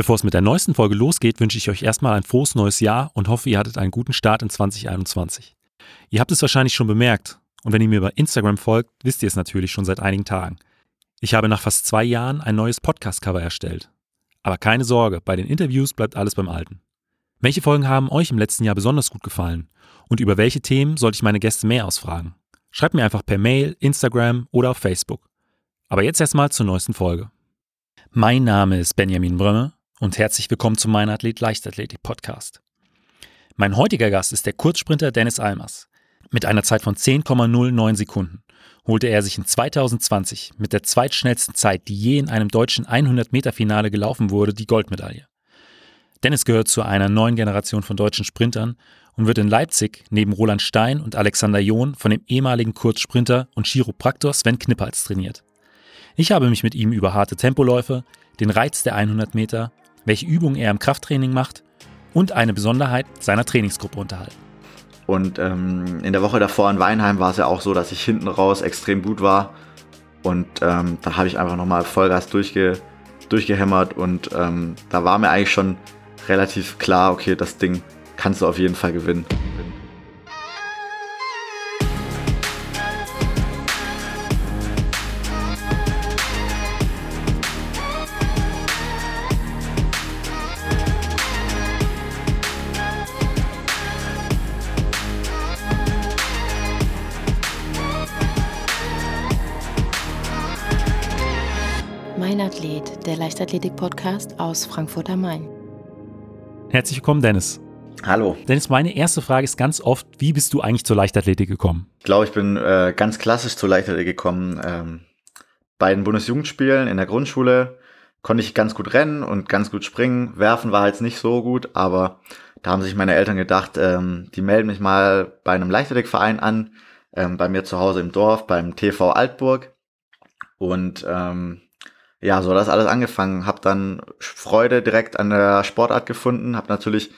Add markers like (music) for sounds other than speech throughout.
Bevor es mit der neuesten Folge losgeht, wünsche ich euch erstmal ein frohes neues Jahr und hoffe, ihr hattet einen guten Start in 2021. Ihr habt es wahrscheinlich schon bemerkt und wenn ihr mir bei Instagram folgt, wisst ihr es natürlich schon seit einigen Tagen. Ich habe nach fast zwei Jahren ein neues Podcast-Cover erstellt. Aber keine Sorge, bei den Interviews bleibt alles beim Alten. Welche Folgen haben euch im letzten Jahr besonders gut gefallen? Und über welche Themen sollte ich meine Gäste mehr ausfragen? Schreibt mir einfach per Mail, Instagram oder auf Facebook. Aber jetzt erstmal zur neuesten Folge. Mein Name ist Benjamin Brömme und herzlich willkommen zum Mein Athlet Leichtathletik Podcast. Mein heutiger Gast ist der Kurzsprinter Dennis Almers. Mit einer Zeit von 10,09 Sekunden holte er sich in 2020 mit der zweitschnellsten Zeit, die je in einem deutschen 100-Meter-Finale gelaufen wurde, die Goldmedaille. Dennis gehört zu einer neuen Generation von deutschen Sprintern und wird in Leipzig neben Roland Stein und Alexander John von dem ehemaligen Kurzsprinter und Chiropraktor Sven Knippals trainiert. Ich habe mich mit ihm über harte Tempoläufe, den Reiz der 100 Meter welche Übungen er im Krafttraining macht und eine Besonderheit seiner Trainingsgruppe unterhalten. Und ähm, in der Woche davor in Weinheim war es ja auch so, dass ich hinten raus extrem gut war. Und ähm, da habe ich einfach nochmal Vollgas durchge durchgehämmert und ähm, da war mir eigentlich schon relativ klar, okay, das Ding kannst du auf jeden Fall gewinnen. Leichtathletik-Podcast aus Frankfurt am Main. Herzlich willkommen, Dennis. Hallo. Dennis, meine erste Frage ist ganz oft, wie bist du eigentlich zur Leichtathletik gekommen? Ich glaube, ich bin äh, ganz klassisch zur Leichtathletik gekommen. Ähm, bei den Bundesjugendspielen in der Grundschule konnte ich ganz gut rennen und ganz gut springen. Werfen war jetzt nicht so gut, aber da haben sich meine Eltern gedacht, ähm, die melden mich mal bei einem Leichtathletikverein an, ähm, bei mir zu Hause im Dorf, beim TV Altburg. Und ähm, ja, so hat das alles angefangen. Hab dann Freude direkt an der Sportart gefunden, hab natürlich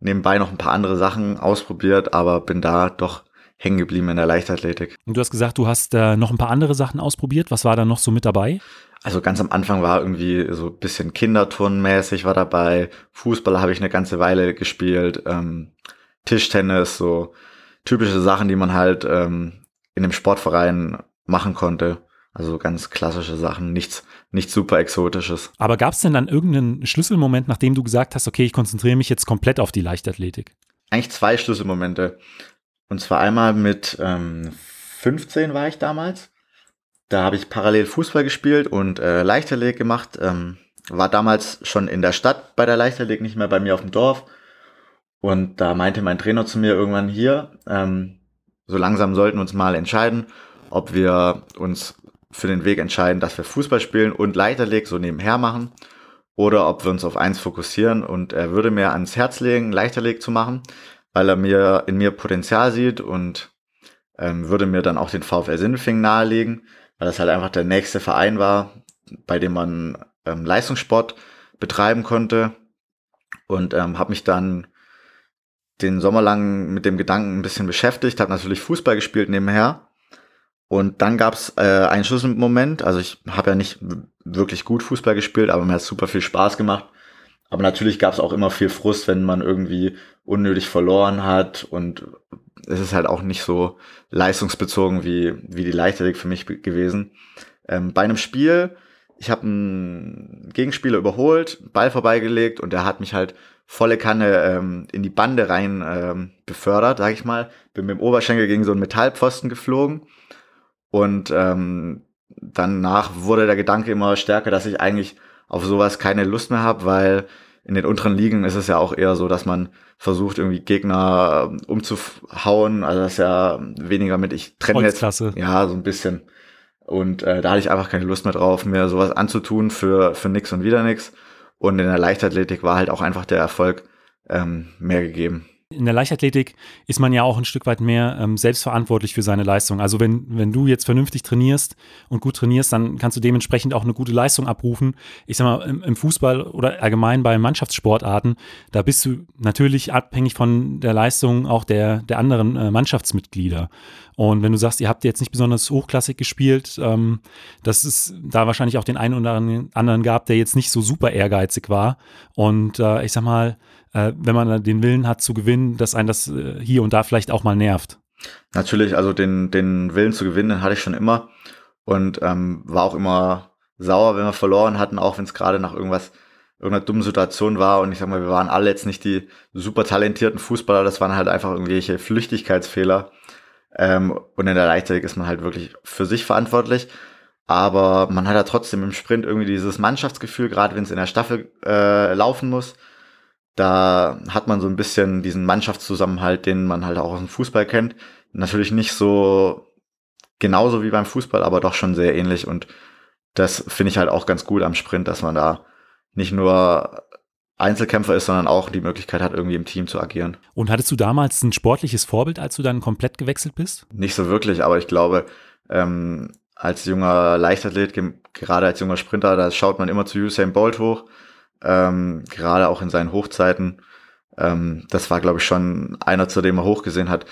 nebenbei noch ein paar andere Sachen ausprobiert, aber bin da doch hängen geblieben in der Leichtathletik. Und du hast gesagt, du hast äh, noch ein paar andere Sachen ausprobiert. Was war da noch so mit dabei? Also ganz am Anfang war irgendwie so ein bisschen Kinderturnmäßig war dabei. Fußball habe ich eine ganze Weile gespielt. Ähm, Tischtennis, so typische Sachen, die man halt ähm, in dem Sportverein machen konnte. Also ganz klassische Sachen, nichts, nichts super Exotisches. Aber gab es denn dann irgendeinen Schlüsselmoment, nachdem du gesagt hast, okay, ich konzentriere mich jetzt komplett auf die Leichtathletik? Eigentlich zwei Schlüsselmomente. Und zwar einmal mit ähm, 15 war ich damals. Da habe ich parallel Fußball gespielt und äh, Leichtathletik gemacht. Ähm, war damals schon in der Stadt bei der Leichtathletik, nicht mehr bei mir auf dem Dorf. Und da meinte mein Trainer zu mir irgendwann hier, ähm, so langsam sollten wir uns mal entscheiden, ob wir uns für den Weg entscheiden, dass wir Fußball spielen und Leiterleg so nebenher machen. Oder ob wir uns auf eins fokussieren und er würde mir ans Herz legen, Leichterleg zu machen, weil er mir in mir Potenzial sieht und ähm, würde mir dann auch den VfL Sindelfingen nahelegen, weil das halt einfach der nächste Verein war, bei dem man ähm, Leistungssport betreiben konnte. Und ähm, habe mich dann den Sommer lang mit dem Gedanken ein bisschen beschäftigt, habe natürlich Fußball gespielt nebenher und dann gab's äh, einen Schlüsselmoment. Also ich habe ja nicht wirklich gut Fußball gespielt, aber mir hat super viel Spaß gemacht. Aber natürlich gab's auch immer viel Frust, wenn man irgendwie unnötig verloren hat. Und es ist halt auch nicht so leistungsbezogen wie, wie die Leichtathletik für mich gewesen. Ähm, bei einem Spiel, ich habe einen Gegenspieler überholt, Ball vorbeigelegt und der hat mich halt volle Kanne ähm, in die Bande rein ähm, befördert, sag ich mal. Bin mit dem Oberschenkel gegen so einen Metallpfosten geflogen und ähm, danach wurde der Gedanke immer stärker, dass ich eigentlich auf sowas keine Lust mehr habe, weil in den unteren Ligen ist es ja auch eher so, dass man versucht, irgendwie Gegner ähm, umzuhauen. Also das ist ja weniger mit, ich trenne jetzt. Ja, so ein bisschen. Und äh, da hatte ich einfach keine Lust mehr drauf, mir sowas anzutun für, für nix und wieder nix. Und in der Leichtathletik war halt auch einfach der Erfolg ähm, mehr gegeben. In der Leichtathletik ist man ja auch ein Stück weit mehr ähm, selbstverantwortlich für seine Leistung. Also wenn, wenn du jetzt vernünftig trainierst und gut trainierst, dann kannst du dementsprechend auch eine gute Leistung abrufen. Ich sag mal, im, im Fußball oder allgemein bei Mannschaftssportarten, da bist du natürlich abhängig von der Leistung auch der, der anderen äh, Mannschaftsmitglieder. Und wenn du sagst, ihr habt jetzt nicht besonders hochklassig gespielt, ähm, dass es da wahrscheinlich auch den einen oder anderen gab, der jetzt nicht so super ehrgeizig war. Und äh, ich sag mal, äh, wenn man den Willen hat zu gewinnen, dass einen das äh, hier und da vielleicht auch mal nervt. Natürlich, also den, den Willen zu gewinnen, den hatte ich schon immer und ähm, war auch immer sauer, wenn wir verloren hatten, auch wenn es gerade nach irgendwas, irgendeiner dummen Situation war. Und ich sag mal, wir waren alle jetzt nicht die super talentierten Fußballer, das waren halt einfach irgendwelche Flüchtigkeitsfehler. Ähm, und in der Leichtathletik ist man halt wirklich für sich verantwortlich. Aber man hat ja trotzdem im Sprint irgendwie dieses Mannschaftsgefühl, gerade wenn es in der Staffel äh, laufen muss da hat man so ein bisschen diesen Mannschaftszusammenhalt, den man halt auch aus dem Fußball kennt. Natürlich nicht so genauso wie beim Fußball, aber doch schon sehr ähnlich. Und das finde ich halt auch ganz gut am Sprint, dass man da nicht nur Einzelkämpfer ist, sondern auch die Möglichkeit hat, irgendwie im Team zu agieren. Und hattest du damals ein sportliches Vorbild, als du dann komplett gewechselt bist? Nicht so wirklich, aber ich glaube, ähm, als junger Leichtathlet, gerade als junger Sprinter, da schaut man immer zu Usain Bolt hoch ähm, gerade auch in seinen Hochzeiten. Ähm, das war, glaube ich, schon einer, zu dem er hochgesehen hat.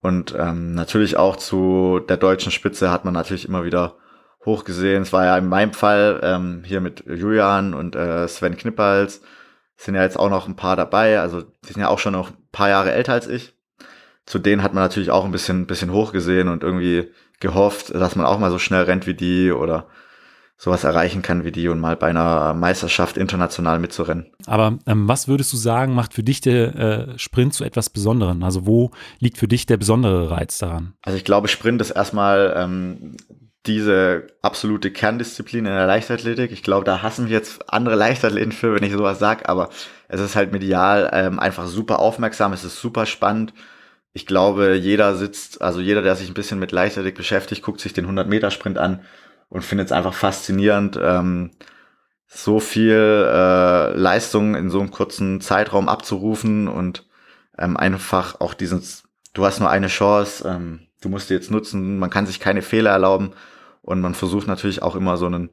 Und ähm, natürlich auch zu der deutschen Spitze hat man natürlich immer wieder hochgesehen. Es war ja in meinem Fall ähm, hier mit Julian und äh, Sven Knippals. Sind ja jetzt auch noch ein paar dabei. Also die sind ja auch schon noch ein paar Jahre älter als ich. Zu denen hat man natürlich auch ein bisschen, bisschen hochgesehen und irgendwie gehofft, dass man auch mal so schnell rennt wie die oder sowas erreichen kann wie die und mal bei einer Meisterschaft international mitzurennen. Aber ähm, was würdest du sagen, macht für dich der äh, Sprint zu etwas Besonderem? Also wo liegt für dich der besondere Reiz daran? Also ich glaube, Sprint ist erstmal ähm, diese absolute Kerndisziplin in der Leichtathletik. Ich glaube, da hassen wir jetzt andere Leichtathleten für, wenn ich sowas sage, aber es ist halt medial ähm, einfach super aufmerksam, es ist super spannend. Ich glaube, jeder sitzt, also jeder, der sich ein bisschen mit Leichtathletik beschäftigt, guckt sich den 100-Meter-Sprint an und finde es einfach faszinierend, ähm, so viel äh, Leistung in so einem kurzen Zeitraum abzurufen und ähm, einfach auch dieses, du hast nur eine Chance, ähm, du musst die jetzt nutzen, man kann sich keine Fehler erlauben und man versucht natürlich auch immer so einen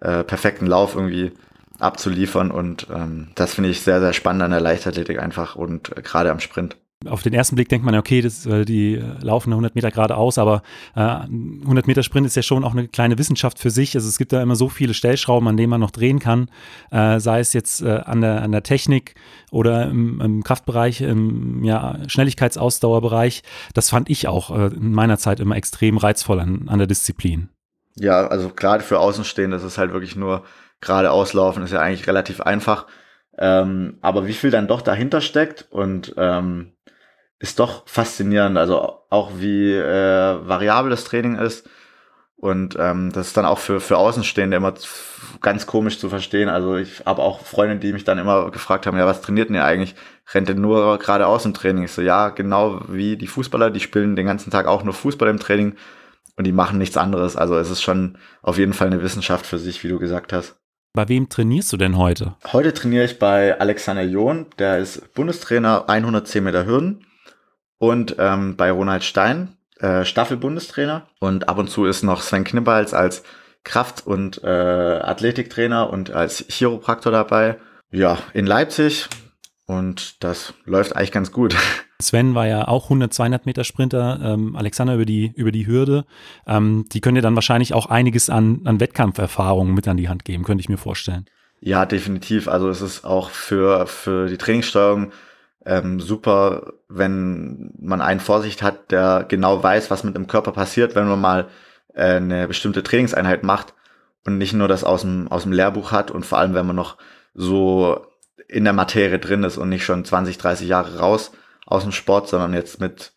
äh, perfekten Lauf irgendwie abzuliefern und ähm, das finde ich sehr, sehr spannend an der Leichtathletik einfach und äh, gerade am Sprint auf den ersten Blick denkt man, okay, das, äh, die äh, laufen 100 Meter geradeaus, aber äh, 100 Meter Sprint ist ja schon auch eine kleine Wissenschaft für sich. Also es gibt da immer so viele Stellschrauben, an denen man noch drehen kann, äh, sei es jetzt äh, an, der, an der Technik oder im, im Kraftbereich, im ja, Schnelligkeitsausdauerbereich. Das fand ich auch äh, in meiner Zeit immer extrem reizvoll an, an der Disziplin. Ja, also gerade für Außenstehende ist es halt wirklich nur geradeaus laufen, ist ja eigentlich relativ einfach. Ähm, aber wie viel dann doch dahinter steckt und ähm, ist doch faszinierend. Also auch wie äh, variabel das Training ist. Und ähm, das ist dann auch für, für Außenstehende immer ganz komisch zu verstehen. Also ich habe auch Freunde, die mich dann immer gefragt haben, ja, was trainiert denn ihr eigentlich? Rennt ihr nur geradeaus im Training? Ich so, ja, genau wie die Fußballer, die spielen den ganzen Tag auch nur Fußball im Training und die machen nichts anderes. Also es ist schon auf jeden Fall eine Wissenschaft für sich, wie du gesagt hast. Bei wem trainierst du denn heute? Heute trainiere ich bei Alexander John, der ist Bundestrainer 110 Meter Hürden und ähm, bei Ronald Stein, äh, Staffelbundestrainer. Und ab und zu ist noch Sven Knippals als Kraft- und äh, Athletiktrainer und als Chiropraktor dabei. Ja, in Leipzig. Und das läuft eigentlich ganz gut. (laughs) Sven war ja auch 100, 200 Meter Sprinter, ähm, Alexander über die, über die Hürde. Ähm, die können dir dann wahrscheinlich auch einiges an, an Wettkampferfahrungen mit an die Hand geben, könnte ich mir vorstellen. Ja, definitiv. Also es ist auch für, für die Trainingssteuerung ähm, super, wenn man einen Vorsicht hat, der genau weiß, was mit dem Körper passiert, wenn man mal äh, eine bestimmte Trainingseinheit macht und nicht nur das aus dem, aus dem Lehrbuch hat und vor allem, wenn man noch so in der Materie drin ist und nicht schon 20, 30 Jahre raus aus dem Sport, sondern jetzt mit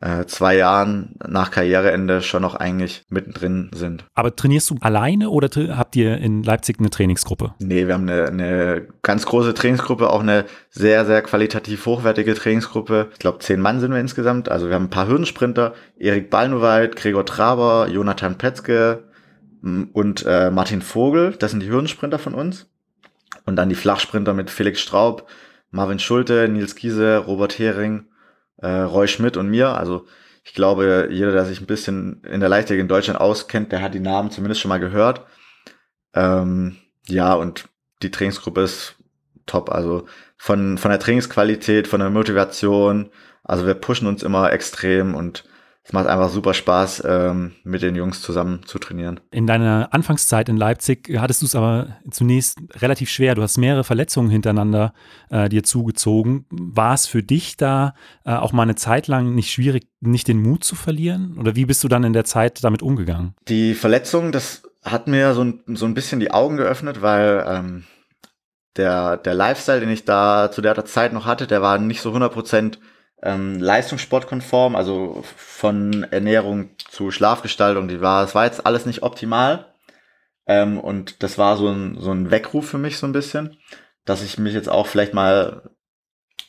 äh, zwei Jahren nach Karriereende schon noch eigentlich mittendrin sind. Aber trainierst du alleine oder habt ihr in Leipzig eine Trainingsgruppe? Nee, wir haben eine, eine ganz große Trainingsgruppe, auch eine sehr, sehr qualitativ hochwertige Trainingsgruppe. Ich glaube, zehn Mann sind wir insgesamt. Also wir haben ein paar Hürdensprinter, Erik Ballnoweit, Gregor Traber, Jonathan Petzke und äh, Martin Vogel. Das sind die Hürdensprinter von uns. Und dann die Flachsprinter mit Felix Straub, Marvin Schulte, Nils Giese, Robert Hering, äh, Roy Schmidt und mir. Also ich glaube, jeder, der sich ein bisschen in der Leichtathletik in Deutschland auskennt, der hat die Namen zumindest schon mal gehört. Ähm, ja, und die Trainingsgruppe ist top. Also von, von der Trainingsqualität, von der Motivation. Also wir pushen uns immer extrem und es macht einfach super Spaß, ähm, mit den Jungs zusammen zu trainieren. In deiner Anfangszeit in Leipzig hattest du es aber zunächst relativ schwer. Du hast mehrere Verletzungen hintereinander äh, dir zugezogen. War es für dich da äh, auch mal eine Zeit lang nicht schwierig, nicht den Mut zu verlieren? Oder wie bist du dann in der Zeit damit umgegangen? Die Verletzung, das hat mir so ein, so ein bisschen die Augen geöffnet, weil ähm, der, der Lifestyle, den ich da zu der Zeit noch hatte, der war nicht so 100 Prozent ähm, leistungssportkonform, also von Ernährung zu Schlafgestaltung, die war, es war jetzt alles nicht optimal. Ähm, und das war so ein, so ein Weckruf für mich so ein bisschen, dass ich mich jetzt auch vielleicht mal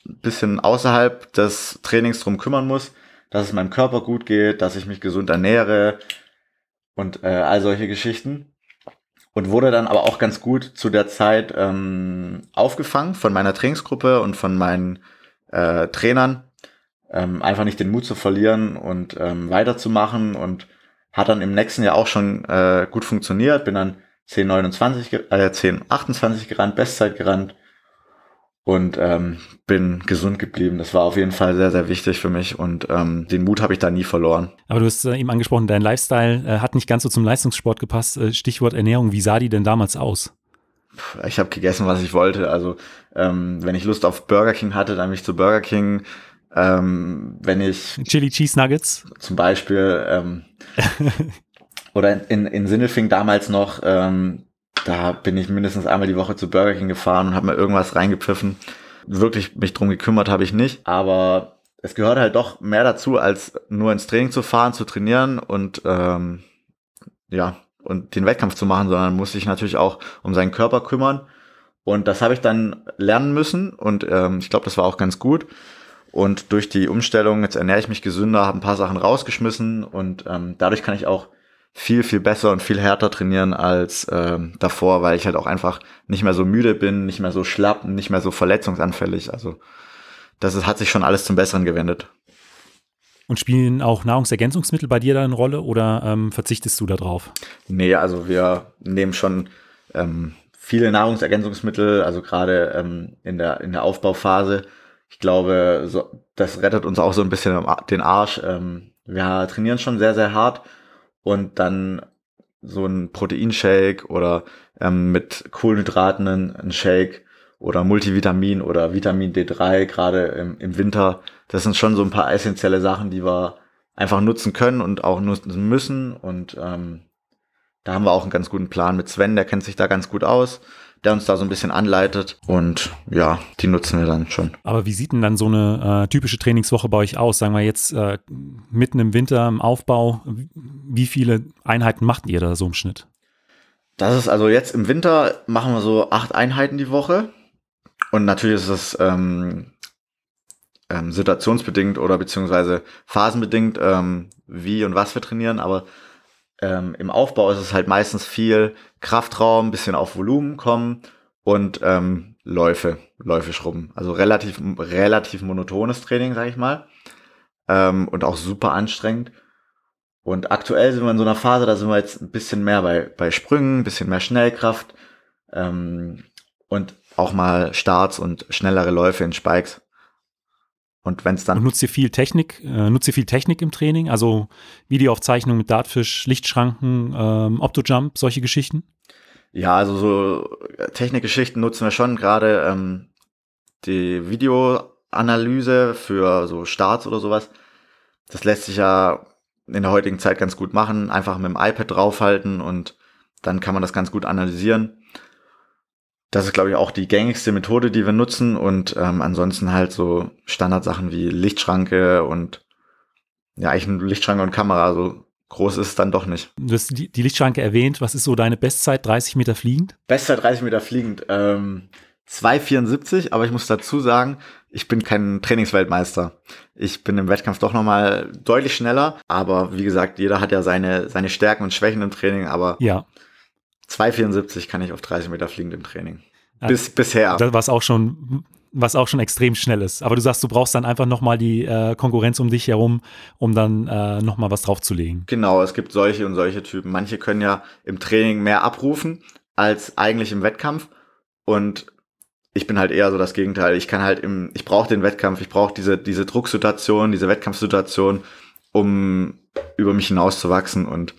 ein bisschen außerhalb des Trainings drum kümmern muss, dass es meinem Körper gut geht, dass ich mich gesund ernähre und äh, all solche Geschichten. Und wurde dann aber auch ganz gut zu der Zeit ähm, aufgefangen von meiner Trainingsgruppe und von meinen äh, Trainern, ähm, einfach nicht den Mut zu verlieren und ähm, weiterzumachen und hat dann im nächsten Jahr auch schon äh, gut funktioniert, bin dann 10,29, äh, 10,28 gerannt, Bestzeit gerannt und ähm, bin gesund geblieben. Das war auf jeden Fall sehr, sehr wichtig für mich und ähm, den Mut habe ich da nie verloren. Aber du hast äh, eben angesprochen, dein Lifestyle äh, hat nicht ganz so zum Leistungssport gepasst. Äh, Stichwort Ernährung, wie sah die denn damals aus? Ich habe gegessen, was ich wollte. Also ähm, wenn ich Lust auf Burger King hatte, dann bin ich zu Burger King. Ähm, wenn ich Chili Cheese Nuggets zum Beispiel ähm, (laughs) oder in, in Sinnelfing damals noch, ähm, da bin ich mindestens einmal die Woche zu Burger King gefahren und habe mir irgendwas reingepfiffen. Wirklich mich drum gekümmert habe ich nicht, aber es gehört halt doch mehr dazu, als nur ins Training zu fahren, zu trainieren und ähm, ja und den Wettkampf zu machen, sondern muss sich natürlich auch um seinen Körper kümmern. Und das habe ich dann lernen müssen und ähm, ich glaube, das war auch ganz gut. Und durch die Umstellung, jetzt ernähre ich mich gesünder, habe ein paar Sachen rausgeschmissen und ähm, dadurch kann ich auch viel, viel besser und viel härter trainieren als ähm, davor, weil ich halt auch einfach nicht mehr so müde bin, nicht mehr so schlapp, nicht mehr so verletzungsanfällig. Also das ist, hat sich schon alles zum Besseren gewendet. Und spielen auch Nahrungsergänzungsmittel bei dir da eine Rolle oder ähm, verzichtest du da drauf? Nee, also wir nehmen schon ähm, viele Nahrungsergänzungsmittel, also gerade ähm, in, der, in der Aufbauphase ich glaube, so, das rettet uns auch so ein bisschen den Arsch. Ähm, wir trainieren schon sehr, sehr hart und dann so ein Proteinshake oder ähm, mit Kohlenhydraten ein Shake oder Multivitamin oder Vitamin D3, gerade im, im Winter. Das sind schon so ein paar essentielle Sachen, die wir einfach nutzen können und auch nutzen müssen. Und ähm, da haben wir auch einen ganz guten Plan mit Sven, der kennt sich da ganz gut aus der uns da so ein bisschen anleitet. Und ja, die nutzen wir dann schon. Aber wie sieht denn dann so eine äh, typische Trainingswoche bei euch aus? Sagen wir jetzt äh, mitten im Winter im Aufbau, wie viele Einheiten macht ihr da so im Schnitt? Das ist also jetzt im Winter machen wir so acht Einheiten die Woche. Und natürlich ist es ähm, ähm, situationsbedingt oder beziehungsweise phasenbedingt, ähm, wie und was wir trainieren. Aber ähm, im Aufbau ist es halt meistens viel Kraftraum, bisschen auf Volumen kommen und ähm, Läufe, Läufe schrubben. Also relativ, relativ monotones Training, sag ich mal. Ähm, und auch super anstrengend. Und aktuell sind wir in so einer Phase, da sind wir jetzt ein bisschen mehr bei, bei Sprüngen, ein bisschen mehr Schnellkraft ähm, und auch mal Starts und schnellere Läufe in Spikes. Und wenn es dann. Und nutzt ihr viel Technik, äh, nutzt ihr viel Technik im Training? Also Videoaufzeichnung mit Dartfish, Lichtschranken, ähm, Optojump, solche Geschichten? Ja, also so äh, Technikgeschichten nutzen wir schon, gerade ähm, die Videoanalyse für so Starts oder sowas. Das lässt sich ja in der heutigen Zeit ganz gut machen. Einfach mit dem iPad draufhalten und dann kann man das ganz gut analysieren. Das ist, glaube ich, auch die gängigste Methode, die wir nutzen. Und ähm, ansonsten halt so Standardsachen wie Lichtschranke und ja, eigentlich ein Lichtschranke und Kamera. So groß ist es dann doch nicht. Du hast die, die Lichtschranke erwähnt. Was ist so deine Bestzeit? 30 Meter fliegend? Bestzeit 30 Meter fliegend. Ähm, 2,74, aber ich muss dazu sagen, ich bin kein Trainingsweltmeister. Ich bin im Wettkampf doch nochmal deutlich schneller, aber wie gesagt, jeder hat ja seine, seine Stärken und Schwächen im Training, aber ja. 2,74 kann ich auf 30 Meter fliegen im Training. Bis, ja, bisher. Was auch schon, was auch schon extrem schnell ist. Aber du sagst, du brauchst dann einfach nochmal die äh, Konkurrenz um dich herum, um dann äh, nochmal was draufzulegen. Genau, es gibt solche und solche Typen. Manche können ja im Training mehr abrufen als eigentlich im Wettkampf. Und ich bin halt eher so das Gegenteil. Ich kann halt im, ich brauche den Wettkampf, ich brauche diese, diese Drucksituation, diese Wettkampfsituation, um über mich hinauszuwachsen und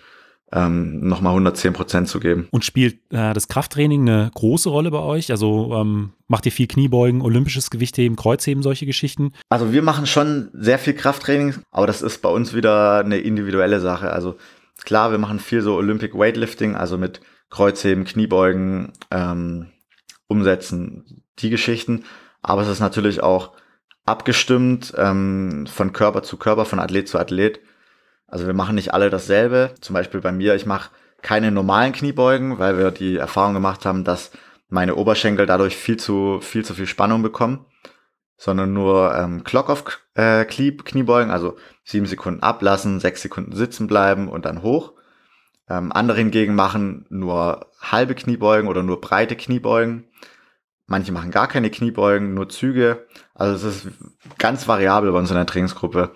ähm, nochmal 110 Prozent zu geben. Und spielt äh, das Krafttraining eine große Rolle bei euch? Also ähm, macht ihr viel Kniebeugen, olympisches Gewichtheben, Kreuzheben, solche Geschichten? Also wir machen schon sehr viel Krafttraining, aber das ist bei uns wieder eine individuelle Sache. Also klar, wir machen viel so Olympic Weightlifting, also mit Kreuzheben, Kniebeugen, ähm, Umsetzen, die Geschichten. Aber es ist natürlich auch abgestimmt ähm, von Körper zu Körper, von Athlet zu Athlet. Also wir machen nicht alle dasselbe. Zum Beispiel bei mir, ich mache keine normalen Kniebeugen, weil wir die Erfahrung gemacht haben, dass meine Oberschenkel dadurch viel zu viel zu viel Spannung bekommen, sondern nur ähm, Clock of äh, Kniebeugen, also sieben Sekunden ablassen, sechs Sekunden sitzen bleiben und dann hoch. Ähm, andere hingegen machen nur halbe Kniebeugen oder nur breite Kniebeugen. Manche machen gar keine Kniebeugen, nur Züge. Also es ist ganz variabel bei uns in der Trainingsgruppe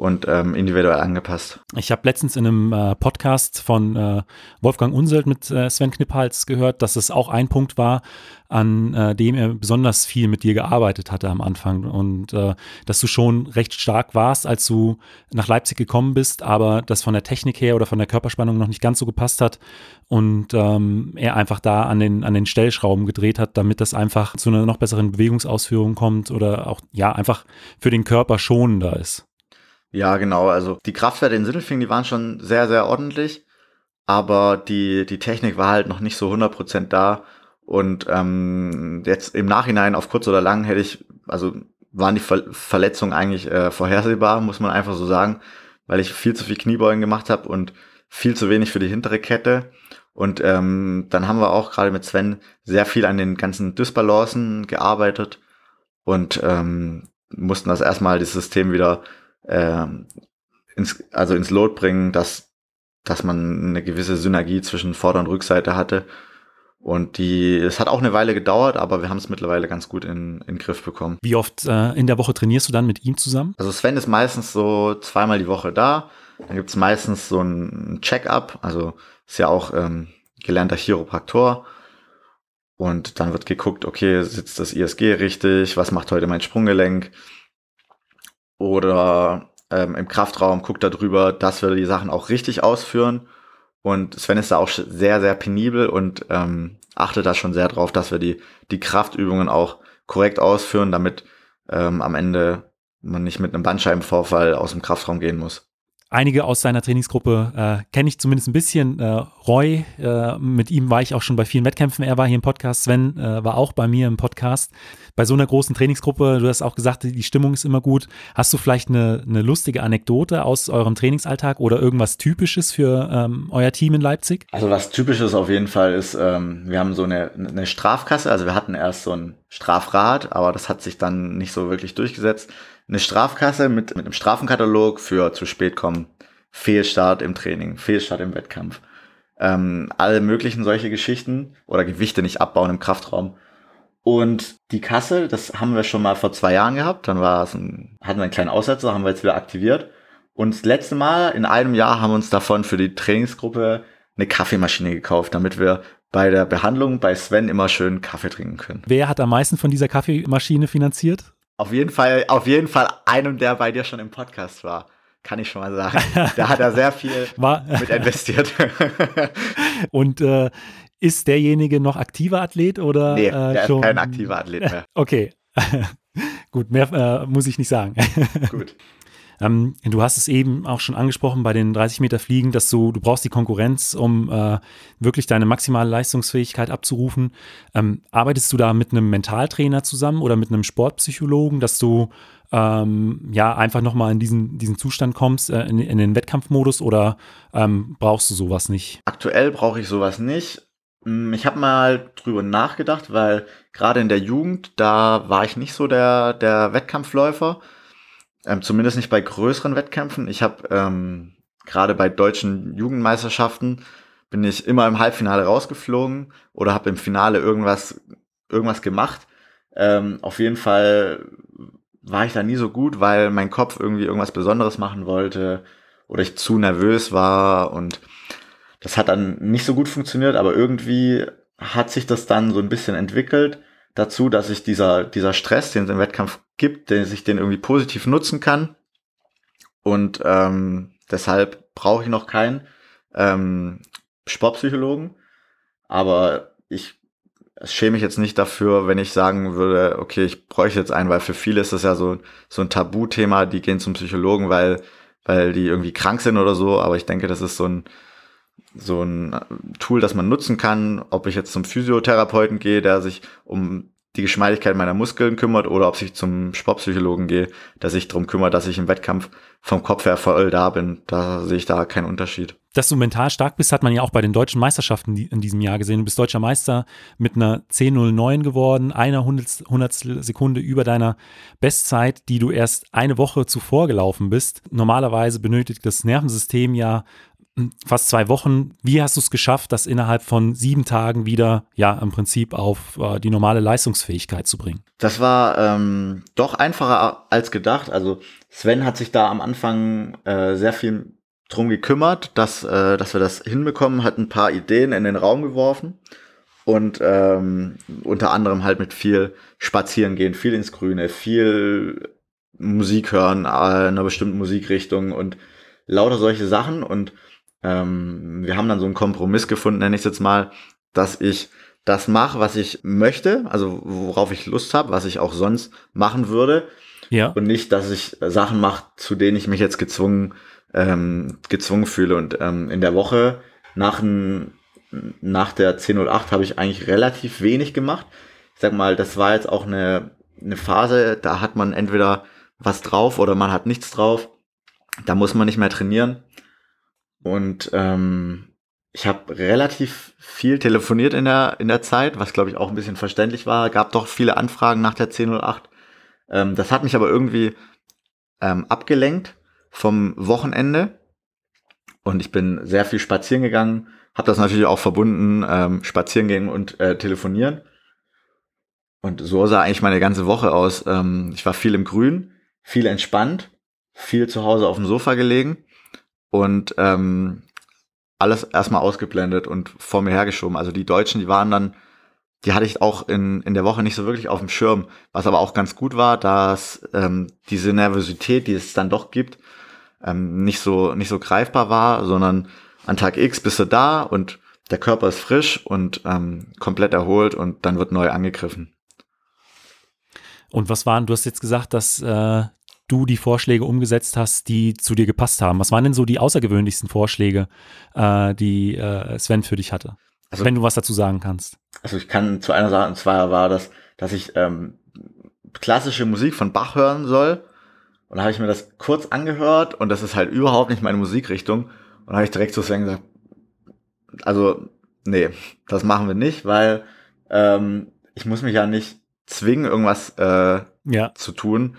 und ähm, individuell angepasst. Ich habe letztens in einem äh, Podcast von äh, Wolfgang Unselt mit äh, Sven Kniphals gehört, dass es auch ein Punkt war, an äh, dem er besonders viel mit dir gearbeitet hatte am Anfang und äh, dass du schon recht stark warst, als du nach Leipzig gekommen bist, aber das von der Technik her oder von der Körperspannung noch nicht ganz so gepasst hat und ähm, er einfach da an den, an den Stellschrauben gedreht hat, damit das einfach zu einer noch besseren Bewegungsausführung kommt oder auch ja einfach für den Körper schonender ist. Ja, genau. Also die Kraftwerte in Sindelfingen, die waren schon sehr, sehr ordentlich, aber die, die Technik war halt noch nicht so 100% da. Und ähm, jetzt im Nachhinein, auf kurz oder lang, hätte ich, also waren die Ver Verletzungen eigentlich äh, vorhersehbar, muss man einfach so sagen, weil ich viel zu viel Kniebeugen gemacht habe und viel zu wenig für die hintere Kette. Und ähm, dann haben wir auch gerade mit Sven sehr viel an den ganzen Dysbalancen gearbeitet und ähm, mussten das erstmal das System wieder äh, ins, also ins Load bringen, dass, dass man eine gewisse Synergie zwischen Vorder- und Rückseite hatte. Und die, es hat auch eine Weile gedauert, aber wir haben es mittlerweile ganz gut in, in den Griff bekommen. Wie oft äh, in der Woche trainierst du dann mit ihm zusammen? Also Sven ist meistens so zweimal die Woche da. Dann gibt's meistens so ein Check-up, also ist ja auch ähm, gelernter Chiropraktor. Und dann wird geguckt, okay, sitzt das ISG richtig? Was macht heute mein Sprunggelenk? oder ähm, im Kraftraum guckt da drüber, dass wir die Sachen auch richtig ausführen. Und Sven ist da auch sehr, sehr penibel und ähm, achtet da schon sehr drauf, dass wir die, die Kraftübungen auch korrekt ausführen, damit ähm, am Ende man nicht mit einem Bandscheibenvorfall aus dem Kraftraum gehen muss einige aus seiner Trainingsgruppe äh, kenne ich zumindest ein bisschen. Äh, Roy, äh, mit ihm war ich auch schon bei vielen Wettkämpfen. Er war hier im Podcast. Sven äh, war auch bei mir im Podcast. Bei so einer großen Trainingsgruppe, du hast auch gesagt, die Stimmung ist immer gut. Hast du vielleicht eine, eine lustige Anekdote aus eurem Trainingsalltag oder irgendwas Typisches für ähm, euer Team in Leipzig? Also was Typisches auf jeden Fall ist, ähm, wir haben so eine, eine Strafkasse. Also wir hatten erst so ein Strafrad, aber das hat sich dann nicht so wirklich durchgesetzt eine Strafkasse mit, mit einem Strafenkatalog für zu spät kommen, Fehlstart im Training, Fehlstart im Wettkampf. Ähm, alle möglichen solche Geschichten oder Gewichte nicht abbauen im Kraftraum. Und die Kasse, das haben wir schon mal vor zwei Jahren gehabt. Dann war es ein, hatten wir einen kleinen Aussetzer, haben wir jetzt wieder aktiviert. Und das letzte Mal in einem Jahr haben wir uns davon für die Trainingsgruppe eine Kaffeemaschine gekauft, damit wir bei der Behandlung bei Sven immer schön Kaffee trinken können. Wer hat am meisten von dieser Kaffeemaschine finanziert? Auf jeden Fall, auf jeden Fall einem, der bei dir schon im Podcast war. Kann ich schon mal sagen. (laughs) Da hat er sehr viel war, mit investiert. (laughs) Und äh, ist derjenige noch aktiver Athlet oder? Nee, äh, der schon? ist kein aktiver Athlet mehr. (laughs) Okay. Gut, mehr äh, muss ich nicht sagen. Gut. Ähm, du hast es eben auch schon angesprochen bei den 30 Meter Fliegen, dass du, du brauchst die Konkurrenz, um äh, wirklich deine maximale Leistungsfähigkeit abzurufen. Ähm, arbeitest du da mit einem Mentaltrainer zusammen oder mit einem Sportpsychologen, dass du ähm, ja einfach nochmal in diesen, diesen Zustand kommst, äh, in, in, den Wettkampfmodus oder ähm, brauchst du sowas nicht? Aktuell brauche ich sowas nicht. Hm, ich habe mal drüber nachgedacht, weil gerade in der Jugend, da war ich nicht so der, der Wettkampfläufer. Ähm, zumindest nicht bei größeren Wettkämpfen. Ich habe ähm, gerade bei deutschen Jugendmeisterschaften bin ich immer im Halbfinale rausgeflogen oder habe im Finale irgendwas irgendwas gemacht. Ähm, auf jeden Fall war ich da nie so gut, weil mein Kopf irgendwie irgendwas Besonderes machen wollte oder ich zu nervös war und das hat dann nicht so gut funktioniert, aber irgendwie hat sich das dann so ein bisschen entwickelt dazu, dass sich dieser, dieser Stress, den es im Wettkampf gibt, den sich den irgendwie positiv nutzen kann. Und ähm, deshalb brauche ich noch keinen ähm, Sportpsychologen. Aber ich schäme mich jetzt nicht dafür, wenn ich sagen würde, okay, ich bräuchte jetzt einen, weil für viele ist das ja so, so ein Tabuthema, die gehen zum Psychologen, weil, weil die irgendwie krank sind oder so. Aber ich denke, das ist so ein, so ein Tool, das man nutzen kann, ob ich jetzt zum Physiotherapeuten gehe, der sich um die Geschmeidigkeit meiner Muskeln kümmert oder ob ich zum Sportpsychologen gehe, der sich darum kümmert, dass ich im Wettkampf vom Kopf her voll da bin. Da sehe ich da keinen Unterschied. Dass du mental stark bist, hat man ja auch bei den deutschen Meisterschaften in diesem Jahr gesehen. Du bist deutscher Meister mit einer 10.09 geworden, einer Hundertstel Sekunde über deiner Bestzeit, die du erst eine Woche zuvor gelaufen bist. Normalerweise benötigt das Nervensystem ja fast zwei Wochen. Wie hast du es geschafft, das innerhalb von sieben Tagen wieder, ja, im Prinzip auf äh, die normale Leistungsfähigkeit zu bringen? Das war ähm, doch einfacher als gedacht. Also Sven hat sich da am Anfang äh, sehr viel drum gekümmert, dass, äh, dass wir das hinbekommen, hat ein paar Ideen in den Raum geworfen und ähm, unter anderem halt mit viel Spazieren gehen, viel ins Grüne, viel Musik hören, äh, einer bestimmten Musikrichtung und lauter solche Sachen und ähm, wir haben dann so einen Kompromiss gefunden, nenne ich es jetzt mal, dass ich das mache, was ich möchte, also worauf ich Lust habe, was ich auch sonst machen würde. Ja. Und nicht, dass ich Sachen mache, zu denen ich mich jetzt gezwungen, ähm, gezwungen fühle. Und ähm, in der Woche nach, nach der 10.08 habe ich eigentlich relativ wenig gemacht. Ich sag mal, das war jetzt auch eine, eine Phase, da hat man entweder was drauf oder man hat nichts drauf. Da muss man nicht mehr trainieren. Und ähm, ich habe relativ viel telefoniert in der, in der Zeit, was glaube ich auch ein bisschen verständlich war. Gab doch viele Anfragen nach der 1008. Ähm, das hat mich aber irgendwie ähm, abgelenkt vom Wochenende. Und ich bin sehr viel spazieren gegangen, habe das natürlich auch verbunden, ähm, spazieren gehen und äh, telefonieren. Und so sah eigentlich meine ganze Woche aus. Ähm, ich war viel im Grün, viel entspannt, viel zu Hause auf dem Sofa gelegen und ähm, alles erstmal ausgeblendet und vor mir hergeschoben. Also die Deutschen, die waren dann, die hatte ich auch in, in der Woche nicht so wirklich auf dem Schirm, was aber auch ganz gut war, dass ähm, diese Nervosität, die es dann doch gibt, ähm, nicht so nicht so greifbar war, sondern an Tag X bist du da und der Körper ist frisch und ähm, komplett erholt und dann wird neu angegriffen. Und was waren, du hast jetzt gesagt, dass äh, du die Vorschläge umgesetzt hast, die zu dir gepasst haben. Was waren denn so die außergewöhnlichsten Vorschläge, äh, die äh, Sven für dich hatte? Also, wenn du was dazu sagen kannst. Also ich kann zu einer Sache, und zwar war das, dass ich ähm, klassische Musik von Bach hören soll. Und da habe ich mir das kurz angehört und das ist halt überhaupt nicht meine Musikrichtung. Und da habe ich direkt zu Sven gesagt, also nee, das machen wir nicht, weil ähm, ich muss mich ja nicht zwingen, irgendwas äh, ja. zu tun.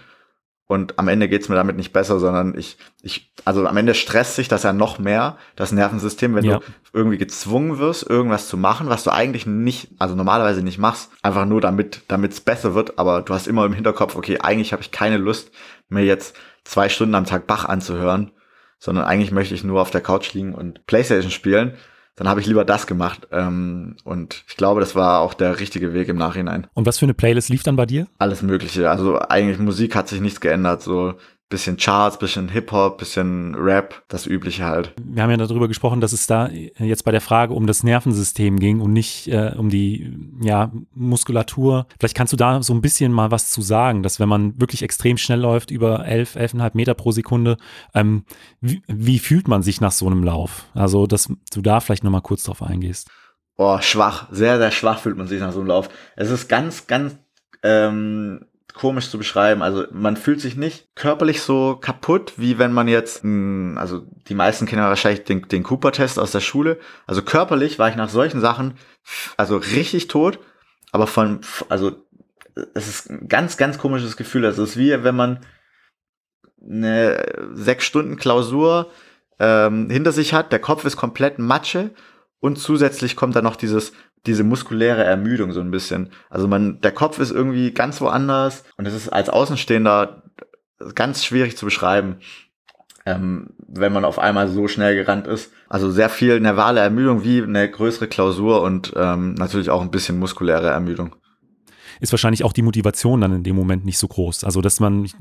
Und am Ende geht's mir damit nicht besser, sondern ich, ich, also am Ende stresst sich das ja noch mehr, das Nervensystem, wenn ja. du irgendwie gezwungen wirst, irgendwas zu machen, was du eigentlich nicht, also normalerweise nicht machst, einfach nur damit, damit es besser wird, aber du hast immer im Hinterkopf, okay, eigentlich habe ich keine Lust, mir jetzt zwei Stunden am Tag Bach anzuhören, sondern eigentlich möchte ich nur auf der Couch liegen und Playstation spielen dann habe ich lieber das gemacht. Ähm, und ich glaube, das war auch der richtige Weg im Nachhinein. Und was für eine Playlist lief dann bei dir? Alles Mögliche. Also eigentlich Musik hat sich nichts geändert. So bisschen Charts, bisschen Hip-Hop, bisschen Rap, das Übliche halt. Wir haben ja darüber gesprochen, dass es da jetzt bei der Frage um das Nervensystem ging und nicht äh, um die ja, Muskulatur. Vielleicht kannst du da so ein bisschen mal was zu sagen, dass wenn man wirklich extrem schnell läuft, über 11, 11,5 Meter pro Sekunde, ähm, wie, wie, fühlt man sich nach so einem Lauf? Also, dass du da vielleicht nochmal kurz drauf eingehst. Boah, schwach, sehr, sehr schwach fühlt man sich nach so einem Lauf. Es ist ganz, ganz ähm, komisch zu beschreiben. Also man fühlt sich nicht körperlich so kaputt, wie wenn man jetzt, mh, also die meisten kennen wahrscheinlich den, den Cooper-Test aus der Schule. Also körperlich war ich nach solchen Sachen also richtig tot, aber von, also es ist ein ganz, ganz komisches Gefühl. Also es ist wie wenn man eine sechs Stunden Klausur ähm, hinter sich hat, der Kopf ist komplett Matsche und zusätzlich kommt dann noch dieses diese muskuläre Ermüdung so ein bisschen. Also man, der Kopf ist irgendwie ganz woanders und es ist als Außenstehender ganz schwierig zu beschreiben, ähm, wenn man auf einmal so schnell gerannt ist. Also sehr viel nervale Ermüdung wie eine größere Klausur und ähm, natürlich auch ein bisschen muskuläre Ermüdung ist wahrscheinlich auch die Motivation dann in dem Moment nicht so groß. Also, dass man, ich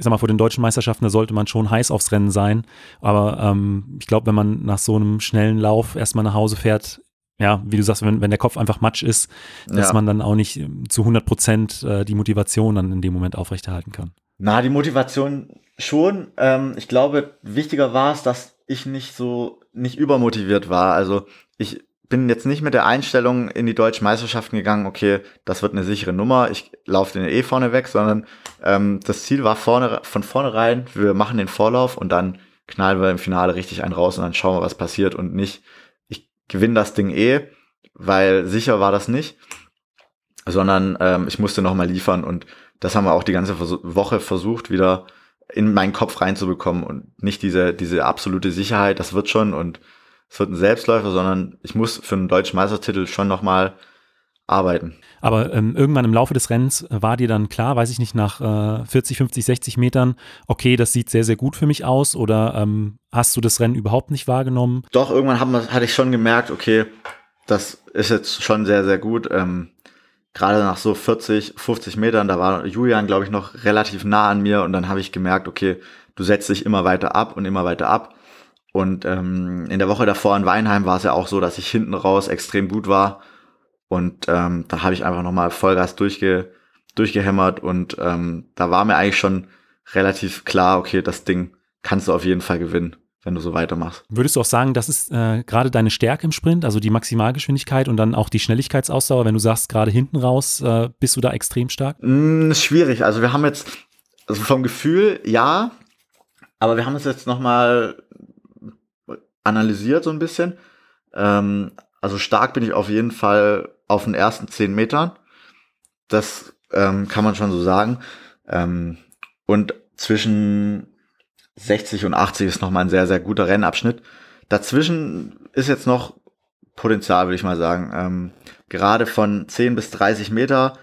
sag mal, vor den deutschen Meisterschaften, da sollte man schon heiß aufs Rennen sein. Aber ähm, ich glaube, wenn man nach so einem schnellen Lauf erstmal nach Hause fährt, ja, wie du sagst, wenn, wenn der Kopf einfach matsch ist, dass ja. man dann auch nicht zu 100 Prozent äh, die Motivation dann in dem Moment aufrechterhalten kann. Na, die Motivation schon. Ähm, ich glaube, wichtiger war es, dass ich nicht so, nicht übermotiviert war. Also ich bin jetzt nicht mit der Einstellung in die deutschen Meisterschaften gegangen, okay, das wird eine sichere Nummer, ich laufe den eh vorne weg, sondern ähm, das Ziel war vorne, von vornherein, wir machen den Vorlauf und dann knallen wir im Finale richtig einen raus und dann schauen wir, was passiert und nicht, ich gewinne das Ding eh, weil sicher war das nicht, sondern ähm, ich musste nochmal liefern und das haben wir auch die ganze Woche versucht, wieder in meinen Kopf reinzubekommen und nicht diese, diese absolute Sicherheit, das wird schon und es wird ein Selbstläufer, sondern ich muss für einen deutschen Meistertitel schon nochmal arbeiten. Aber ähm, irgendwann im Laufe des Rennens war dir dann klar, weiß ich nicht, nach äh, 40, 50, 60 Metern, okay, das sieht sehr, sehr gut für mich aus oder ähm, hast du das Rennen überhaupt nicht wahrgenommen? Doch, irgendwann haben, hatte ich schon gemerkt, okay, das ist jetzt schon sehr, sehr gut. Ähm, Gerade nach so 40, 50 Metern, da war Julian, glaube ich, noch relativ nah an mir und dann habe ich gemerkt, okay, du setzt dich immer weiter ab und immer weiter ab. Und ähm, in der Woche davor in Weinheim war es ja auch so, dass ich hinten raus extrem gut war. Und ähm, da habe ich einfach nochmal Vollgas durchge durchgehämmert und ähm, da war mir eigentlich schon relativ klar, okay, das Ding kannst du auf jeden Fall gewinnen, wenn du so weitermachst. Würdest du auch sagen, das ist äh, gerade deine Stärke im Sprint, also die Maximalgeschwindigkeit und dann auch die Schnelligkeitsausdauer, wenn du sagst, gerade hinten raus, äh, bist du da extrem stark? Mm, ist schwierig. Also wir haben jetzt, also vom Gefühl ja, aber wir haben es jetzt nochmal analysiert so ein bisschen. Ähm, also stark bin ich auf jeden Fall auf den ersten zehn Metern. Das ähm, kann man schon so sagen. Ähm, und zwischen 60 und 80 ist nochmal ein sehr, sehr guter Rennabschnitt. Dazwischen ist jetzt noch Potenzial, würde ich mal sagen. Ähm, gerade von 10 bis 30 Meter,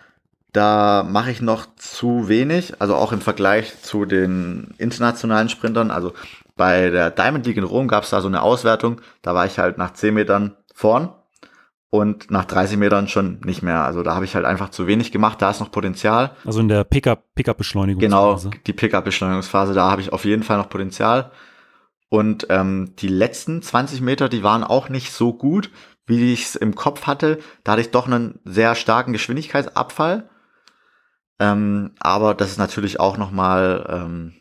da mache ich noch zu wenig, also auch im Vergleich zu den internationalen Sprintern. Also bei der Diamond League in Rom gab es da so eine Auswertung, da war ich halt nach 10 Metern vorn und nach 30 Metern schon nicht mehr. Also da habe ich halt einfach zu wenig gemacht, da ist noch Potenzial. Also in der Pickup-Beschleunigungsphase. Genau, die Pickup-Beschleunigungsphase, da habe ich auf jeden Fall noch Potenzial. Und ähm, die letzten 20 Meter, die waren auch nicht so gut, wie ich es im Kopf hatte. Da hatte ich doch einen sehr starken Geschwindigkeitsabfall. Ähm, aber das ist natürlich auch nochmal ähm,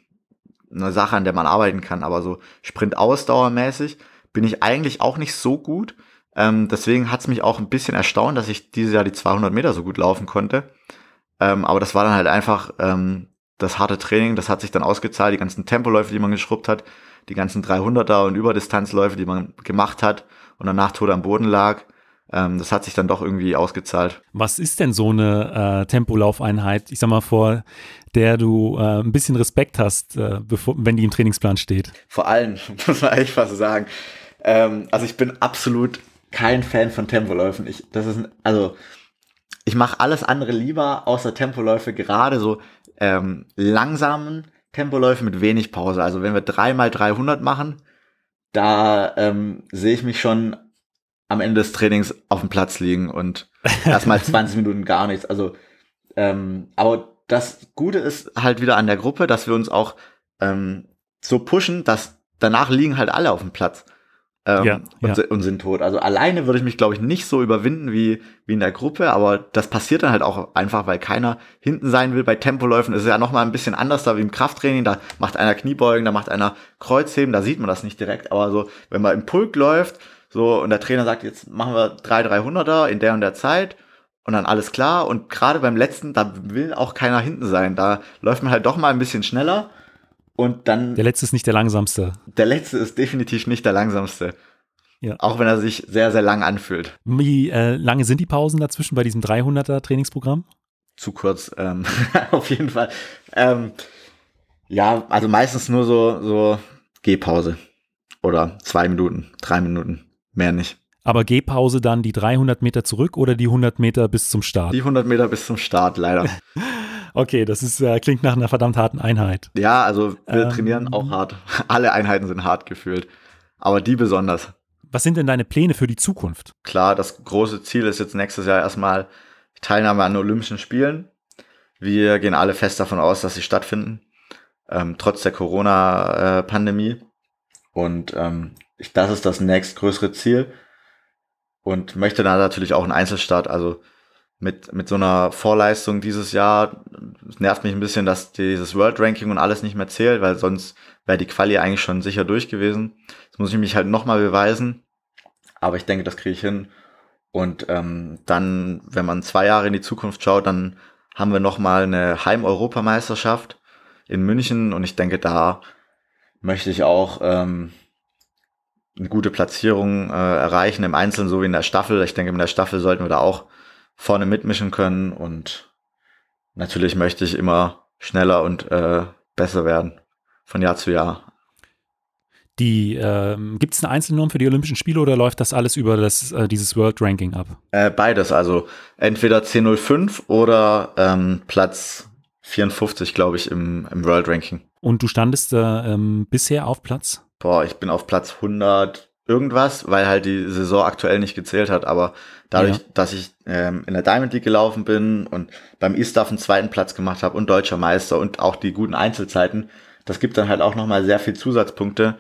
eine Sache, an der man arbeiten kann, aber so Sprint-Ausdauermäßig bin ich eigentlich auch nicht so gut. Ähm, deswegen hat es mich auch ein bisschen erstaunt, dass ich dieses Jahr die 200 Meter so gut laufen konnte. Ähm, aber das war dann halt einfach ähm, das harte Training, das hat sich dann ausgezahlt, die ganzen Tempoläufe, die man geschrubbt hat, die ganzen 300er und Überdistanzläufe, die man gemacht hat und danach tot am Boden lag. Ähm, das hat sich dann doch irgendwie ausgezahlt. Was ist denn so eine äh, Tempolaufeinheit? Ich sag mal, vor der du äh, ein bisschen Respekt hast, äh, bevor, wenn die im Trainingsplan steht? Vor allem, (laughs) muss man echt was sagen. Ähm, also ich bin absolut kein Fan von Tempoläufen. Ich, das ist, also, ich mache alles andere lieber außer Tempoläufe, gerade so ähm, langsamen Tempoläufe mit wenig Pause. Also wenn wir dreimal 300 machen, da ähm, sehe ich mich schon am Ende des Trainings auf dem Platz liegen und (laughs) erstmal 20 Minuten gar nichts. Also, ähm, aber das Gute ist halt wieder an der Gruppe, dass wir uns auch ähm, so pushen, dass danach liegen halt alle auf dem Platz ähm, ja, und, ja. und, sind tot. Also alleine würde ich mich, glaube ich, nicht so überwinden wie, wie in der Gruppe, aber das passiert dann halt auch einfach, weil keiner hinten sein will. Bei Tempoläufen ist es ja nochmal ein bisschen anders da wie im Krafttraining. Da macht einer Kniebeugen, da macht einer Kreuzheben, da sieht man das nicht direkt. Aber so, wenn man im Pulk läuft, so und der Trainer sagt, jetzt machen wir drei 300er in der und der Zeit und dann alles klar. Und gerade beim letzten, da will auch keiner hinten sein. Da läuft man halt doch mal ein bisschen schneller. Und dann. Der letzte ist nicht der langsamste. Der letzte ist definitiv nicht der langsamste. Ja. Auch wenn er sich sehr, sehr lang anfühlt. Wie äh, lange sind die Pausen dazwischen bei diesem 300er Trainingsprogramm? Zu kurz, ähm, (laughs) auf jeden Fall. Ähm, ja, also meistens nur so, so Gehpause. Oder zwei Minuten, drei Minuten, mehr nicht. Aber Gehpause dann die 300 Meter zurück oder die 100 Meter bis zum Start? Die 100 Meter bis zum Start, leider. (laughs) okay, das ist, äh, klingt nach einer verdammt harten Einheit. Ja, also wir ähm, trainieren auch hart. (laughs) Alle Einheiten sind hart gefühlt. Aber die besonders. Was sind denn deine Pläne für die Zukunft? Klar, das große Ziel ist jetzt nächstes Jahr erstmal Teilnahme an Olympischen Spielen. Wir gehen alle fest davon aus, dass sie stattfinden, ähm, trotz der Corona-Pandemie. Und ähm, das ist das nächstgrößere Ziel. Und möchte dann natürlich auch einen Einzelstart. Also mit, mit so einer Vorleistung dieses Jahr nervt mich ein bisschen, dass dieses World Ranking und alles nicht mehr zählt, weil sonst wäre die Quali eigentlich schon sicher durch gewesen. Jetzt muss ich mich halt nochmal beweisen. Aber ich denke, das kriege ich hin. Und ähm, dann, wenn man zwei Jahre in die Zukunft schaut, dann haben wir nochmal eine Heim-Europameisterschaft in München. Und ich denke, da möchte ich auch ähm, eine gute Platzierung äh, erreichen im Einzelnen, so wie in der Staffel. Ich denke, in der Staffel sollten wir da auch vorne mitmischen können. Und natürlich möchte ich immer schneller und äh, besser werden von Jahr zu Jahr. Die, ähm, gibt es eine Einzelnorm für die Olympischen Spiele oder läuft das alles über das, äh, dieses World Ranking ab? Äh, beides, also entweder C05 oder ähm, Platz 54, glaube ich, im, im World Ranking. Und du standest äh, ähm, bisher auf Platz? Boah, ich bin auf Platz 100 irgendwas, weil halt die Saison aktuell nicht gezählt hat, aber dadurch, ja. dass ich ähm, in der Diamond League gelaufen bin und beim E-Staff einen zweiten Platz gemacht habe und deutscher Meister und auch die guten Einzelzeiten, das gibt dann halt auch nochmal sehr viel Zusatzpunkte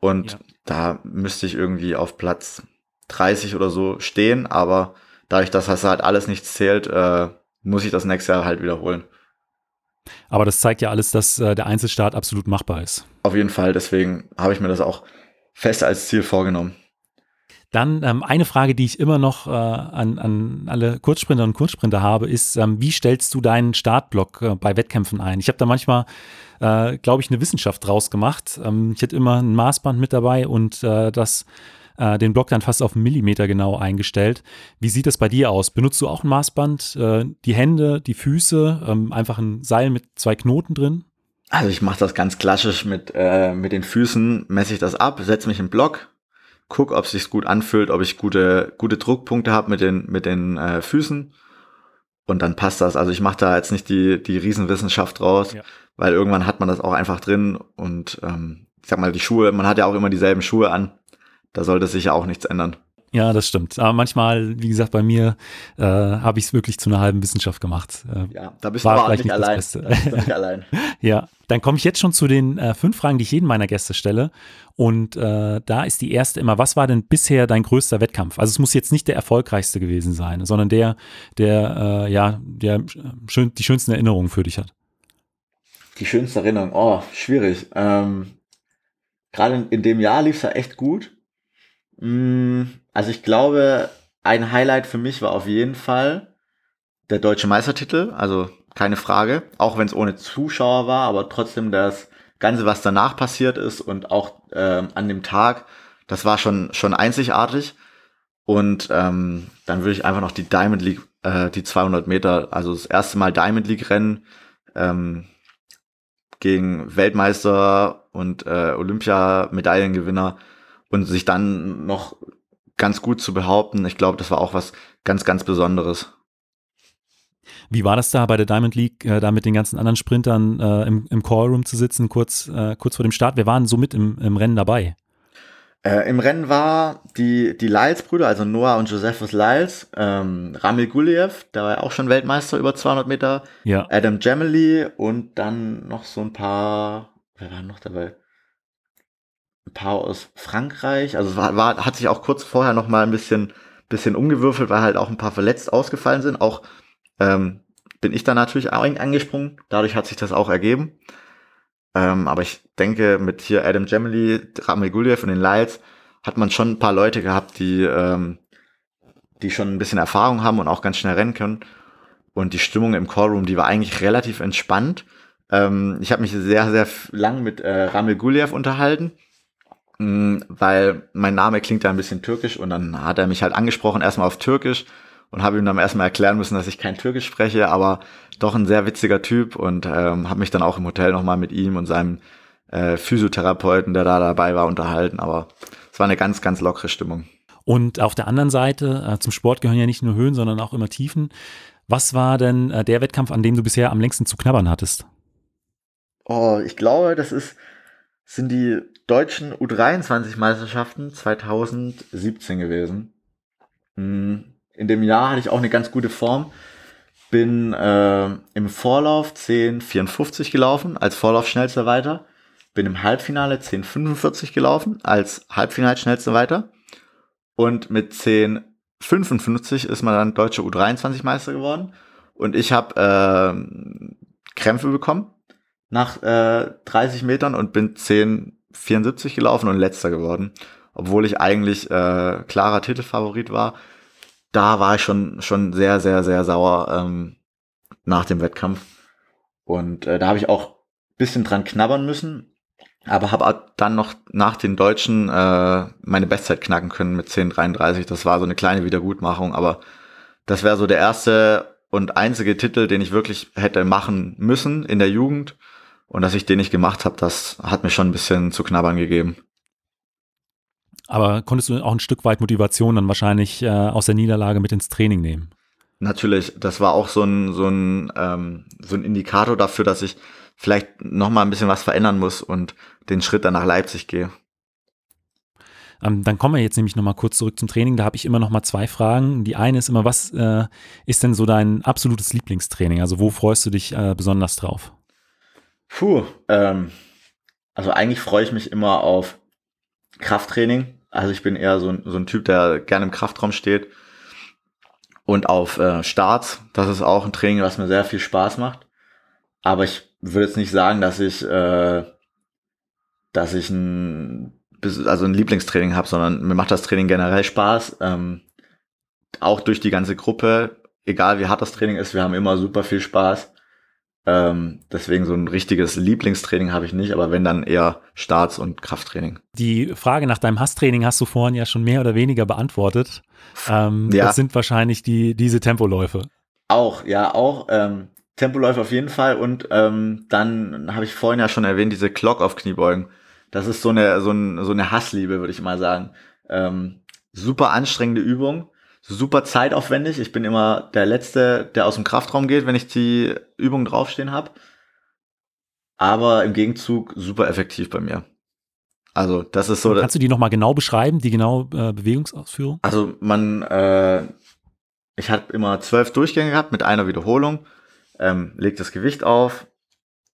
und ja. da müsste ich irgendwie auf Platz 30 oder so stehen, aber dadurch, dass das halt alles nichts zählt, äh, muss ich das nächste Jahr halt wiederholen. Aber das zeigt ja alles, dass äh, der Einzelstart absolut machbar ist. Auf jeden Fall, deswegen habe ich mir das auch fest als Ziel vorgenommen. Dann ähm, eine Frage, die ich immer noch äh, an, an alle Kurzsprinter und Kurzsprinter habe, ist, ähm, wie stellst du deinen Startblock äh, bei Wettkämpfen ein? Ich habe da manchmal, äh, glaube ich, eine Wissenschaft draus gemacht. Ähm, ich hätte immer ein Maßband mit dabei und äh, das äh, den Block dann fast auf einen Millimeter genau eingestellt. Wie sieht das bei dir aus? Benutzt du auch ein Maßband? Äh, die Hände, die Füße, ähm, einfach ein Seil mit zwei Knoten drin? Also ich mache das ganz klassisch mit, äh, mit den Füßen, messe ich das ab, setze mich im Block, guck, ob es sich gut anfühlt, ob ich gute, gute Druckpunkte habe mit den, mit den äh, Füßen. Und dann passt das. Also ich mache da jetzt nicht die, die Riesenwissenschaft draus, ja. weil irgendwann hat man das auch einfach drin. Und ähm, ich sag mal, die Schuhe, man hat ja auch immer dieselben Schuhe an. Da sollte sich ja auch nichts ändern. Ja, das stimmt. Aber manchmal, wie gesagt, bei mir äh, habe ich es wirklich zu einer halben Wissenschaft gemacht. Äh, ja, da bist du aber nicht, nicht allein. nicht allein. (laughs) ja, dann komme ich jetzt schon zu den äh, fünf Fragen, die ich jedem meiner Gäste stelle. Und äh, da ist die erste immer, was war denn bisher dein größter Wettkampf? Also es muss jetzt nicht der erfolgreichste gewesen sein, sondern der, der, äh, ja, der schön, die schönsten Erinnerungen für dich hat. Die schönste Erinnerung, oh, schwierig. Ähm, Gerade in, in dem Jahr lief es ja echt gut. Mm, also ich glaube, ein Highlight für mich war auf jeden Fall der deutsche Meistertitel, also keine Frage, auch wenn es ohne Zuschauer war, aber trotzdem das Ganze, was danach passiert ist und auch ähm, an dem Tag, das war schon schon einzigartig. Und ähm, dann würde ich einfach noch die Diamond League, äh, die 200 Meter, also das erste Mal Diamond League Rennen ähm, gegen Weltmeister und äh, Olympia-Medaillengewinner und sich dann noch ganz gut zu behaupten, ich glaube, das war auch was ganz, ganz Besonderes. Wie war das da bei der Diamond League, äh, da mit den ganzen anderen Sprintern äh, im, im Callroom zu sitzen, kurz, äh, kurz vor dem Start? Wir waren so mit im, im Rennen dabei. Äh, Im Rennen war die, die Lyles-Brüder, also Noah und Josephus Lyles, ähm, Ramil Guliev, der war ja auch schon Weltmeister über 200 Meter, ja. Adam Gemely und dann noch so ein paar, wer war noch dabei? Ein paar aus Frankreich. Also war, war, hat sich auch kurz vorher noch mal ein bisschen, bisschen umgewürfelt, weil halt auch ein paar verletzt ausgefallen sind. Auch ähm, bin ich da natürlich angesprungen. Dadurch hat sich das auch ergeben. Ähm, aber ich denke, mit hier Adam Gemely, Ramil Guliev und den Lights hat man schon ein paar Leute gehabt, die, ähm, die schon ein bisschen Erfahrung haben und auch ganz schnell rennen können. Und die Stimmung im Callroom, die war eigentlich relativ entspannt. Ähm, ich habe mich sehr, sehr lang mit äh, Ramil Guliev unterhalten weil mein Name klingt ja ein bisschen türkisch und dann hat er mich halt angesprochen, erstmal auf Türkisch und habe ihm dann erstmal erklären müssen, dass ich kein Türkisch spreche, aber doch ein sehr witziger Typ und ähm, habe mich dann auch im Hotel nochmal mit ihm und seinem äh, Physiotherapeuten, der da dabei war, unterhalten, aber es war eine ganz, ganz lockere Stimmung. Und auf der anderen Seite, äh, zum Sport gehören ja nicht nur Höhen, sondern auch immer Tiefen. Was war denn äh, der Wettkampf, an dem du bisher am längsten zu knabbern hattest? Oh, ich glaube, das ist, sind die deutschen U23-Meisterschaften 2017 gewesen. Hm, in dem Jahr hatte ich auch eine ganz gute Form. Bin äh, im Vorlauf 10,54 gelaufen, als Vorlaufschnellster weiter. Bin im Halbfinale 10,45 gelaufen, als Halbfinalschnellster weiter. Und mit 10,55 ist man dann deutscher U23-Meister geworden. Und ich habe äh, Krämpfe bekommen nach äh, 30 Metern und bin 10,74 gelaufen und letzter geworden. Obwohl ich eigentlich äh, klarer Titelfavorit war. Da war ich schon, schon sehr, sehr, sehr sauer ähm, nach dem Wettkampf. Und äh, da habe ich auch bisschen dran knabbern müssen, aber habe dann noch nach den Deutschen äh, meine Bestzeit knacken können mit 10,33. Das war so eine kleine Wiedergutmachung, aber das wäre so der erste und einzige Titel, den ich wirklich hätte machen müssen in der Jugend. Und dass ich den nicht gemacht habe, das hat mir schon ein bisschen zu knabbern gegeben. Aber konntest du auch ein Stück weit Motivation dann wahrscheinlich äh, aus der Niederlage mit ins Training nehmen? Natürlich, das war auch so ein, so ein, ähm, so ein Indikator dafür, dass ich vielleicht noch mal ein bisschen was verändern muss und den Schritt dann nach Leipzig gehe. Ähm, dann kommen wir jetzt nämlich noch mal kurz zurück zum Training. Da habe ich immer noch mal zwei Fragen. Die eine ist immer, was äh, ist denn so dein absolutes Lieblingstraining? Also wo freust du dich äh, besonders drauf? Puh, ähm, also eigentlich freue ich mich immer auf Krafttraining. Also ich bin eher so ein, so ein Typ, der gerne im Kraftraum steht. Und auf äh, Starts, das ist auch ein Training, was mir sehr viel Spaß macht. Aber ich würde jetzt nicht sagen, dass ich, äh, dass ich ein, also ein Lieblingstraining habe, sondern mir macht das Training generell Spaß. Ähm, auch durch die ganze Gruppe, egal wie hart das Training ist, wir haben immer super viel Spaß. Ähm, deswegen so ein richtiges Lieblingstraining habe ich nicht, aber wenn dann eher Starts- und Krafttraining. Die Frage nach deinem Hasstraining hast du vorhin ja schon mehr oder weniger beantwortet. Ähm, ja. Das sind wahrscheinlich die, diese Tempoläufe. Auch, ja, auch. Ähm, Tempoläufe auf jeden Fall. Und ähm, dann habe ich vorhin ja schon erwähnt, diese Clock auf Kniebeugen. Das ist so eine, so, ein, so eine Hassliebe, würde ich mal sagen. Ähm, super anstrengende Übung super zeitaufwendig. Ich bin immer der Letzte, der aus dem Kraftraum geht, wenn ich die Übung draufstehen habe. Aber im Gegenzug super effektiv bei mir. Also das ist so. Kannst du die nochmal genau beschreiben, die genau äh, Bewegungsausführung? Also man, äh, ich habe immer zwölf Durchgänge gehabt mit einer Wiederholung, ähm, leg das Gewicht auf,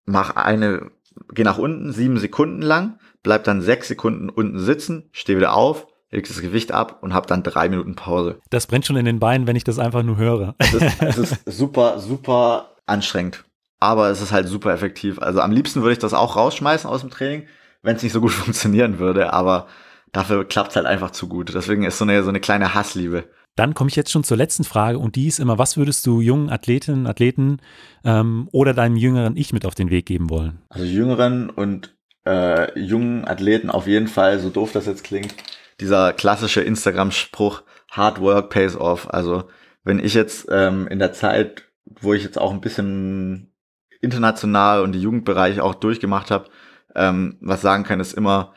mach eine, geh nach unten, sieben Sekunden lang, bleib dann sechs Sekunden unten sitzen, steh wieder auf, leg das Gewicht ab und habe dann drei Minuten Pause. Das brennt schon in den Beinen, wenn ich das einfach nur höre. Es ist, es (laughs) ist super, super anstrengend. Aber es ist halt super effektiv. Also am liebsten würde ich das auch rausschmeißen aus dem Training, wenn es nicht so gut (laughs) funktionieren würde. Aber dafür klappt es halt einfach zu gut. Deswegen ist so eine, so eine kleine Hassliebe. Dann komme ich jetzt schon zur letzten Frage und die ist immer, was würdest du jungen Athletinnen, Athleten ähm, oder deinem jüngeren Ich mit auf den Weg geben wollen? Also jüngeren und äh, jungen Athleten auf jeden Fall, so doof das jetzt klingt, dieser klassische Instagram-Spruch, Hard Work pays off. Also wenn ich jetzt ähm, in der Zeit, wo ich jetzt auch ein bisschen international und die Jugendbereiche auch durchgemacht habe, ähm, was sagen kann, ist immer,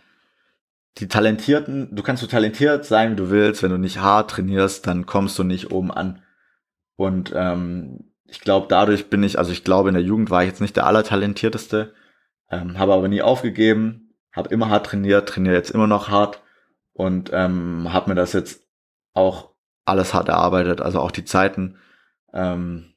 die Talentierten, du kannst so talentiert sein, wie du willst, wenn du nicht hart trainierst, dann kommst du nicht oben an. Und ähm, ich glaube, dadurch bin ich, also ich glaube, in der Jugend war ich jetzt nicht der allertalentierteste, ähm, habe aber nie aufgegeben, habe immer hart trainiert, trainiere jetzt immer noch hart und ähm, habe mir das jetzt auch alles hart erarbeitet, also auch die Zeiten. Ähm,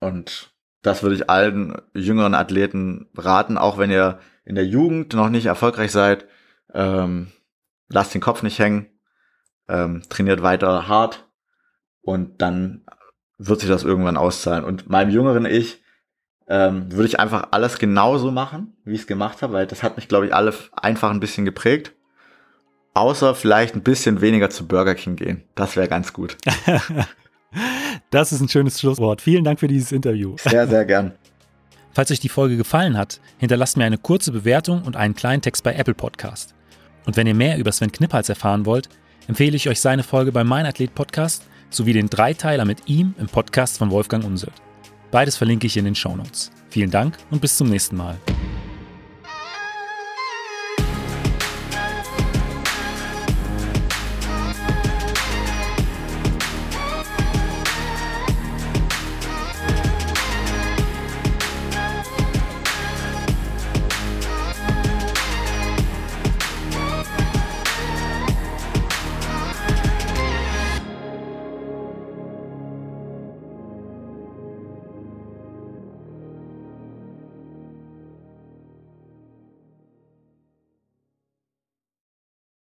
und das würde ich allen jüngeren Athleten raten, auch wenn ihr in der Jugend noch nicht erfolgreich seid, ähm, lasst den Kopf nicht hängen, ähm, trainiert weiter hart und dann wird sich das irgendwann auszahlen. Und meinem jüngeren Ich ähm, würde ich einfach alles genauso machen, wie ich es gemacht habe, weil das hat mich, glaube ich, alle einfach ein bisschen geprägt. Außer vielleicht ein bisschen weniger zu Burger King gehen. Das wäre ganz gut. (laughs) das ist ein schönes Schlusswort. Vielen Dank für dieses Interview. Sehr, sehr gern. Falls euch die Folge gefallen hat, hinterlasst mir eine kurze Bewertung und einen kleinen Text bei Apple Podcast. Und wenn ihr mehr über Sven Knippals erfahren wollt, empfehle ich euch seine Folge bei Mein Athlet Podcast sowie den Dreiteiler mit ihm im Podcast von Wolfgang Unsert. Beides verlinke ich in den Show Notes. Vielen Dank und bis zum nächsten Mal.